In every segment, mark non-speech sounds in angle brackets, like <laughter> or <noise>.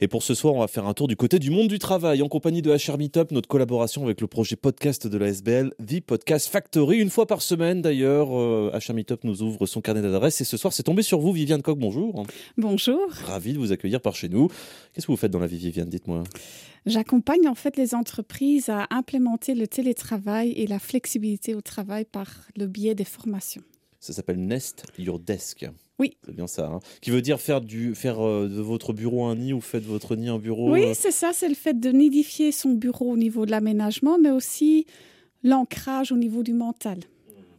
Et pour ce soir, on va faire un tour du côté du monde du travail en compagnie de HR Meetup, notre collaboration avec le projet podcast de la SBL, The Podcast Factory. Une fois par semaine d'ailleurs, HR Meetup nous ouvre son carnet d'adresses et ce soir, c'est tombé sur vous, Viviane Coq. Bonjour. Bonjour. Ravi de vous accueillir par chez nous. Qu'est-ce que vous faites dans la vie, Viviane? Dites-moi. J'accompagne en fait les entreprises à implémenter le télétravail et la flexibilité au travail par le biais des formations. Ça s'appelle Nest Your Desk. Oui. C'est bien ça. Hein. Qui veut dire faire, du, faire euh, de votre bureau un nid ou faites votre nid un bureau Oui, euh c'est ça. C'est le fait de nidifier son bureau au niveau de l'aménagement, mais aussi l'ancrage au niveau du mental,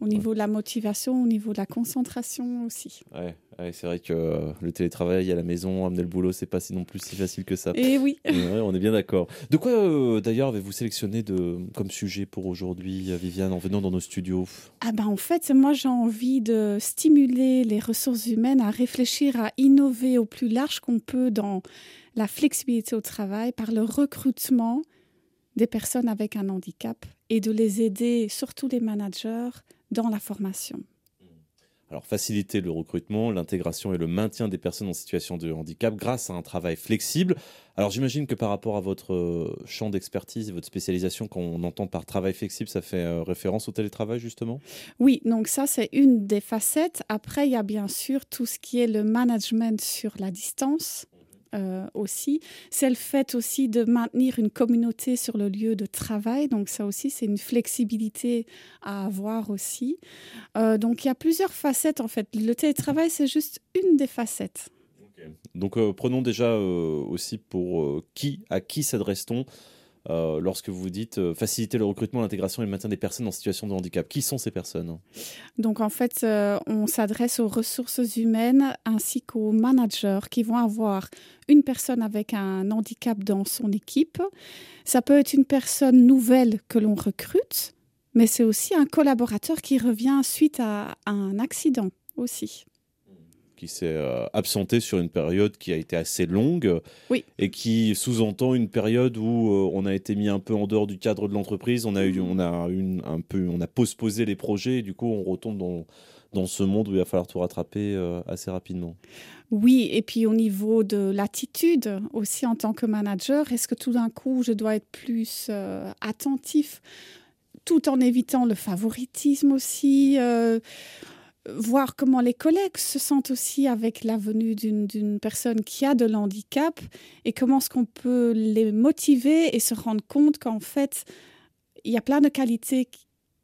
au niveau de la motivation, au niveau de la concentration aussi. Ouais, ouais c'est vrai que euh, le télétravail à la maison, amener le boulot, c'est pas si non plus si facile que ça. Et oui. Ouais, on est bien d'accord. De quoi euh, d'ailleurs avez-vous sélectionné de, comme sujet pour aujourd'hui, euh, Viviane, en venant dans nos studios? Ah ben en fait, moi j'ai envie de stimuler les ressources humaines à réfléchir à innover au plus large qu'on peut dans la flexibilité au travail par le recrutement des personnes avec un handicap et de les aider, surtout les managers, dans la formation. Alors, faciliter le recrutement, l'intégration et le maintien des personnes en situation de handicap grâce à un travail flexible. Alors, j'imagine que par rapport à votre euh, champ d'expertise et votre spécialisation, quand on entend par travail flexible, ça fait euh, référence au télétravail, justement? Oui, donc ça, c'est une des facettes. Après, il y a bien sûr tout ce qui est le management sur la distance. Euh, aussi. C'est le fait aussi de maintenir une communauté sur le lieu de travail. Donc ça aussi, c'est une flexibilité à avoir aussi. Euh, donc il y a plusieurs facettes en fait. Le télétravail, c'est juste une des facettes. Donc euh, prenons déjà aussi pour qui, à qui s'adresse-t-on? Euh, lorsque vous dites euh, faciliter le recrutement, l'intégration et le maintien des personnes en situation de handicap. Qui sont ces personnes? Donc en fait, euh, on s'adresse aux ressources humaines ainsi qu'aux managers qui vont avoir une personne avec un handicap dans son équipe. Ça peut être une personne nouvelle que l'on recrute, mais c'est aussi un collaborateur qui revient suite à, un accident aussi qui s'est euh, absenté sur une période qui a été assez longue oui. et qui sous-entend une période où euh, on a été mis un peu en dehors du cadre de l'entreprise, on a eu, on a une, un peu, on a postposé les projets et du coup on retombe dans dans ce monde où il va falloir tout rattraper euh, assez rapidement. Oui, et puis au niveau de l'attitude aussi en tant que manager, est-ce que tout d'un coup je dois être plus attentif tout en évitant le favoritisme aussi voir comment les collègues se sentent aussi avec la venue d'une personne qui a de l'handicap et comment est-ce qu'on peut les motiver et se rendre compte qu'en fait, il y a plein de qualités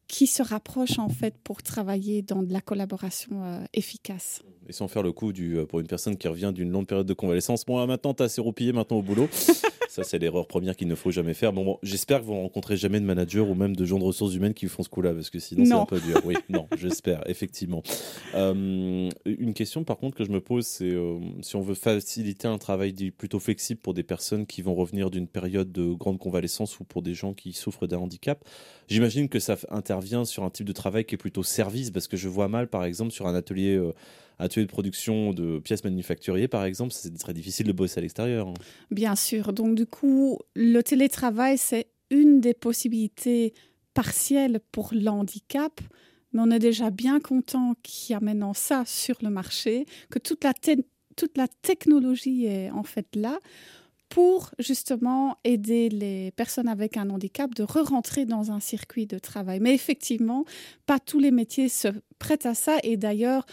qui, se rapprochent en fait pour travailler dans de la collaboration euh, efficace. Et sans faire le coup du, euh, pour une personne qui revient d'une longue période de convalescence, bon, maintenant, tu as assez roupillé, maintenant au boulot. <laughs> Ça, c'est l'erreur première qu'il ne faut jamais faire. Bon, bon j'espère que vous rencontrez jamais de manager ou même de gens de ressources humaines qui font ce coup-là, parce que sinon, c'est un peu dur. Oui, non, <laughs> j'espère, effectivement. Euh, une question, par contre, que je me pose, c'est euh, si on veut faciliter un travail plutôt flexible pour des personnes qui vont revenir d'une période de grande convalescence ou pour des gens qui souffrent d'un handicap, j'imagine que ça intervient sur un type de travail qui est plutôt service, parce que je vois mal, par exemple, sur un atelier. Euh, atelier de production de pièces manufacturières, par exemple, c'est très difficile de bosser à l'extérieur. Hein. Bien sûr. Donc, du coup, le télétravail, c'est une des possibilités partielles pour l'handicap. Mais on est déjà bien content qu'il y a maintenant ça sur le marché, que toute la, toute la technologie est en fait là pour justement aider les personnes avec un handicap de re-rentrer dans un circuit de travail. Mais effectivement, pas tous les métiers se prêtent à ça. Et d'ailleurs,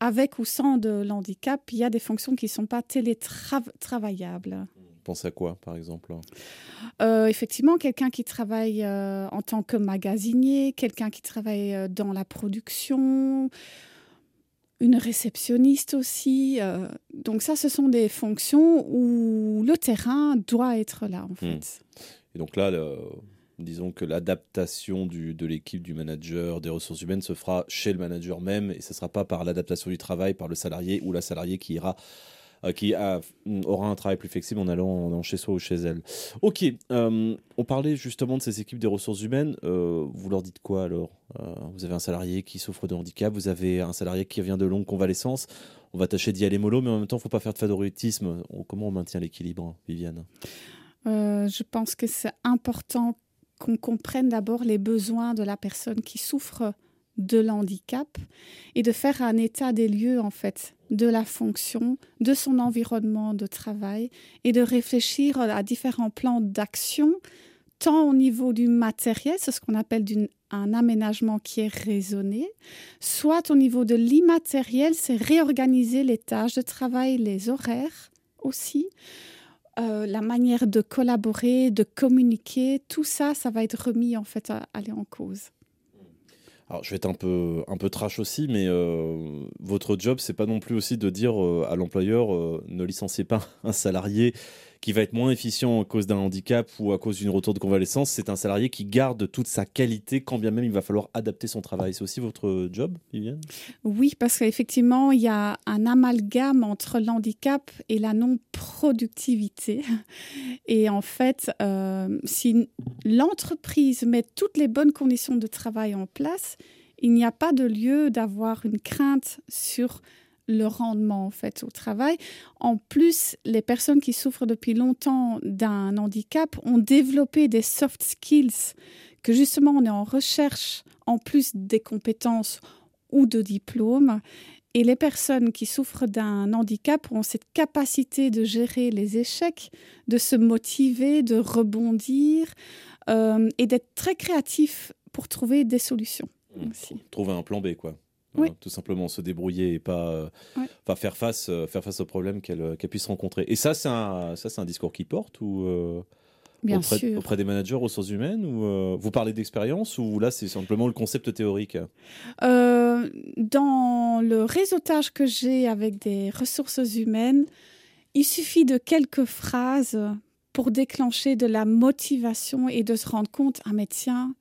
avec ou sans de l'handicap, il y a des fonctions qui ne sont pas télétravaillables. Pensez à quoi, par exemple? Euh, Effectivement, quelqu'un qui travaille euh, en tant que magasinier, quelqu'un qui travaille euh, dans la production, une réceptionniste aussi. Donc ça, ce sont des fonctions où le terrain doit être là, en fait. Mmh. Et donc là, le disons que l'adaptation de l'équipe, du manager, des ressources humaines se fera chez le manager même et ce ne sera pas par l'adaptation du travail par le salarié ou la salariée qui ira euh, qui a, aura un travail plus flexible en allant, chez soi ou chez elle. Ok, euh, on parlait justement de ces équipes des ressources humaines. Euh, vous leur dites quoi alors? Vous avez un salarié qui souffre de handicap, vous avez un salarié qui vient de longue convalescence. On va tâcher d'y aller mollo, mais en même temps, il ne faut pas faire de favoritisme. Comment on maintient l'équilibre, Viviane? Je pense que c'est important qu'on comprenne d'abord les besoins de la personne qui souffre de l'handicap et de faire un état des lieux en fait de la fonction, de son environnement de travail et de réfléchir à différents plans d'action, tant au niveau du matériel, c'est ce qu'on appelle un aménagement qui est raisonné, soit au niveau de l'immatériel, c'est réorganiser les tâches de travail, les horaires aussi, euh, la manière de collaborer, de communiquer, tout ça, ça va être remis en fait à aller en cause. Alors, je vais être un peu, un peu trash aussi, mais euh, votre job, c'est pas non plus aussi de dire euh, à l'employeur ne licenciez pas <laughs> un salarié qui va être moins efficient à cause d'un handicap ou à cause d'une retour de convalescence, c'est un salarié qui garde toute sa qualité quand bien même il va falloir adapter son travail. C'est aussi votre job, Viviane? Oui, parce qu'effectivement, il y a un amalgame entre l'handicap et la non-productivité. <laughs> Et en fait, euh, si l'entreprise met toutes les bonnes conditions de travail en place, il n'y a pas de lieu d'avoir une crainte sur le rendement en fait au travail. En plus, les personnes qui souffrent depuis longtemps d'un handicap ont développé des soft skills que justement on est en recherche en plus des compétences ou de diplômes. Et les personnes qui souffrent d'un handicap ont cette capacité de gérer les échecs, de se motiver, de rebondir euh, et d'être très créatifs pour trouver des solutions. Mmh. Trouver un plan B, quoi. Hein, tout simplement se débrouiller et pas, euh, faire face, euh, faire face aux problèmes euh, qu'elle puisse rencontrer. Et ça, c'est un, ça, c'est un discours qui porte ou Bien auprès, sûr. auprès des managers aux ressources humaines ou vous parlez d'expérience ou là c'est simplement le concept théorique? Dans le réseautage que j'ai avec des ressources humaines, il suffit de quelques phrases pour déclencher de la motivation et de se rendre compte, un médecin,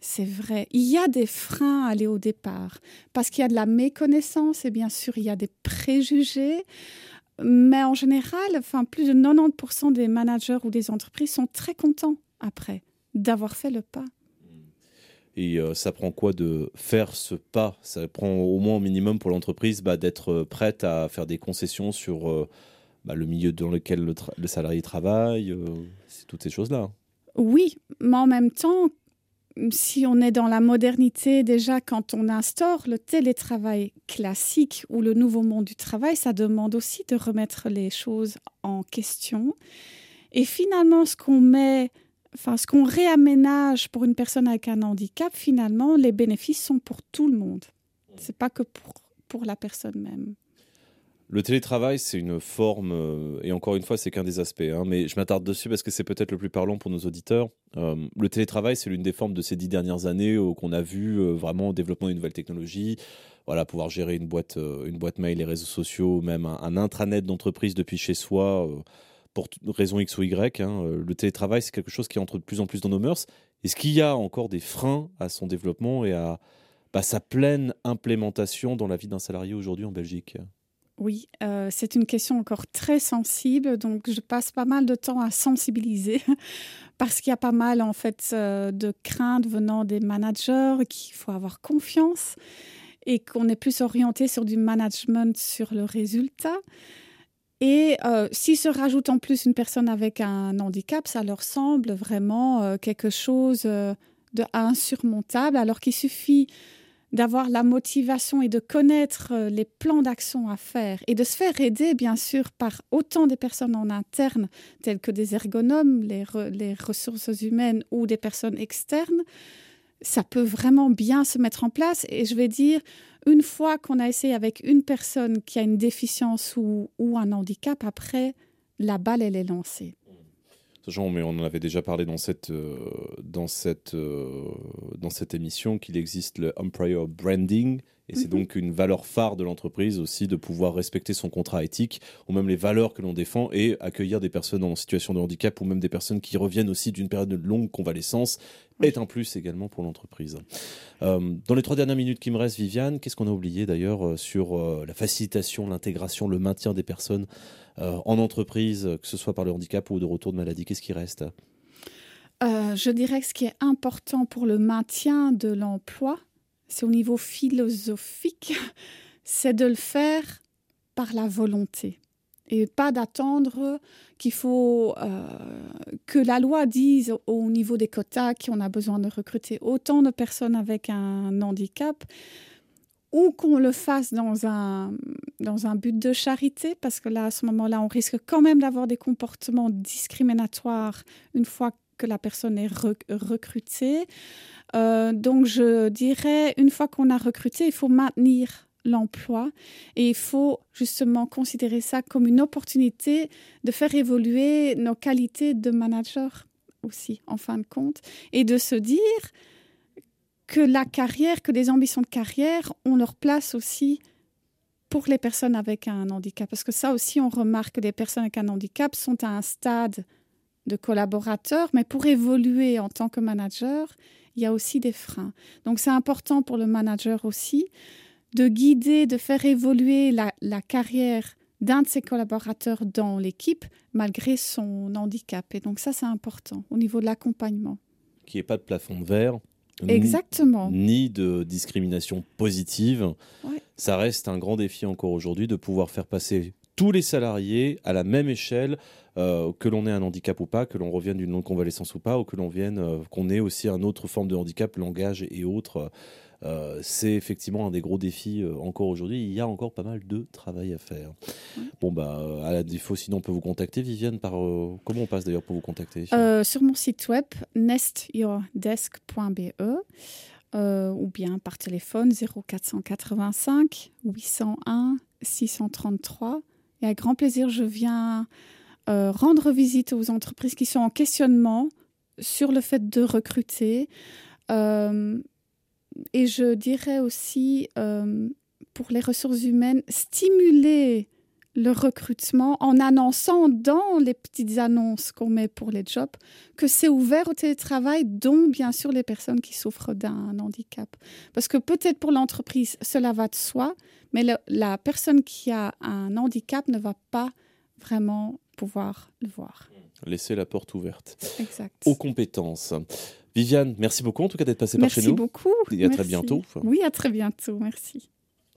c'est vrai. Il y a des freins à aller au départ parce qu'il y a de la méconnaissance et bien sûr il y a des préjugés. Mais en général, enfin, plus de 90% des managers ou des entreprises sont très contents après d'avoir fait le pas. Et euh, ça prend quoi de faire ce pas? Ça prend au moins au minimum pour l'entreprise bah, d'être prête à faire des concessions sur euh, bah, le milieu dans lequel le, salarié travaille, euh, c'est toutes ces choses-là. Oui, mais en même temps, si on est dans la modernité, déjà quand on instaure le télétravail classique ou le nouveau monde du travail, ça demande aussi de remettre les choses en question. Et finalement, ce qu'on met, enfin ce qu'on réaménage pour une personne avec un handicap, finalement, les bénéfices sont pour tout le monde. C'est pas que pour, pour la personne même. Le télétravail, c'est une forme, euh, et encore une fois, c'est qu'un des aspects, hein, mais je m'attarde dessus parce que c'est peut-être le plus parlant pour nos auditeurs. Euh, le télétravail, c'est l'une des formes de ces dix dernières années où qu'on a vu euh, vraiment le développement d'une nouvelle technologie, voilà, pouvoir gérer une boîte, une boîte mail, les réseaux sociaux, même un, intranet d'entreprise depuis chez soi, pour raison X ou Y. Hein. le télétravail, c'est quelque chose qui entre de plus en plus dans nos mœurs. Est-ce qu'il y a encore des freins à son développement et à bah, sa pleine implémentation dans la vie d'un salarié aujourd'hui en Belgique? Oui, euh, c'est une question encore très sensible, donc je passe pas mal de temps à sensibiliser <laughs> parce qu'il y a pas mal en fait euh, de craintes venant des managers qu'il faut avoir confiance et qu'on est plus orienté sur du management sur le résultat. Et euh, s'il se rajoute en plus une personne avec un handicap, ça leur semble vraiment quelque chose de insurmontable, alors qu'il suffit d'avoir la motivation et de connaître euh, les plans d'action à faire et de se faire aider, bien sûr, par autant des personnes en interne, telles que des ergonomes, les, les ressources humaines ou des personnes externes, ça peut vraiment bien se mettre en place. Et je vais dire, une fois qu'on a essayé avec une personne qui a une déficience ou, ou un handicap, après, la balle, elle est lancée mais on en avait déjà parlé dans cette, euh, dans cette, euh, dans cette émission qu'il existe le Employer Branding. Et c'est donc une valeur phare de l'entreprise aussi de pouvoir respecter son contrat éthique ou même les valeurs que l'on défend et accueillir des personnes en situation de handicap ou même des personnes qui reviennent aussi d'une période de longue convalescence est un plus également pour l'entreprise. Euh, dans les trois dernières minutes qui me restent, Viviane, qu'est-ce qu'on a oublié d'ailleurs sur la facilitation, l'intégration, le maintien des personnes euh, en entreprise, que ce soit par le handicap ou de retour de maladie Qu'est-ce qui reste? Euh, Je dirais que ce qui est important pour le maintien de l'emploi, c'est au niveau philosophique, c'est de le faire par la volonté et pas d'attendre qu'il faut euh, que la loi dise au niveau des quotas qu'on a besoin de recruter autant de personnes avec un handicap ou qu'on le fasse dans un, dans un but de charité, parce que là, à ce moment-là, on risque quand même d'avoir des comportements discriminatoires une fois que la personne est recrutée. Euh, donc, je dirais, une fois qu'on a recruté, il faut maintenir l'emploi et il faut justement considérer ça comme une opportunité de faire évoluer nos qualités de manager aussi, en fin de compte, et de se dire que la carrière, que les ambitions de carrière ont leur place aussi pour les personnes avec un handicap. Parce que ça aussi, on remarque que les personnes avec un handicap sont à un stade de collaborateur, mais pour évoluer en tant que manager, il y a aussi des freins. Donc c'est important pour le manager aussi de guider, de faire évoluer la, la carrière d'un de ses collaborateurs dans l'équipe malgré son handicap. Et donc ça, c'est important au niveau de l'accompagnement. Qu'il n'y ait pas de plafond de verre Exactement. Ni de discrimination positive. Ça reste un grand défi encore aujourd'hui de pouvoir faire passer tous les salariés à la même échelle, euh, que l'on ait un handicap ou pas, que l'on revienne d'une non-convalescence ou pas, ou que l'on vienne, euh, qu'on ait aussi un autre forme de handicap, langage et autres. Euh, c'est effectivement un des gros défis encore aujourd'hui. Il y a encore pas mal de travail à faire. Bon, bah, à la défaut, sinon, on peut vous contacter, Viviane, par. comment on passe d'ailleurs pour vous contacter Sur mon site web, nestyourdesk.be. ou bien par téléphone 0485 801 633. Et avec grand plaisir, je viens rendre visite aux entreprises qui sont en questionnement sur le fait de recruter. Euh, et je dirais aussi, euh, pour les ressources humaines, stimuler le recrutement en annonçant dans les petites annonces qu'on met pour les jobs que c'est ouvert au télétravail, dont bien sûr les personnes qui souffrent d'un handicap. Parce que peut-être pour l'entreprise, cela va de soi, mais la personne qui a un handicap ne va pas vraiment pouvoir le voir. Laisser la porte ouverte. Exact. Aux compétences. Viviane, merci beaucoup en tout cas d'être passée par chez nous. Merci beaucoup. Et à très bientôt. Oui, à très bientôt. Merci.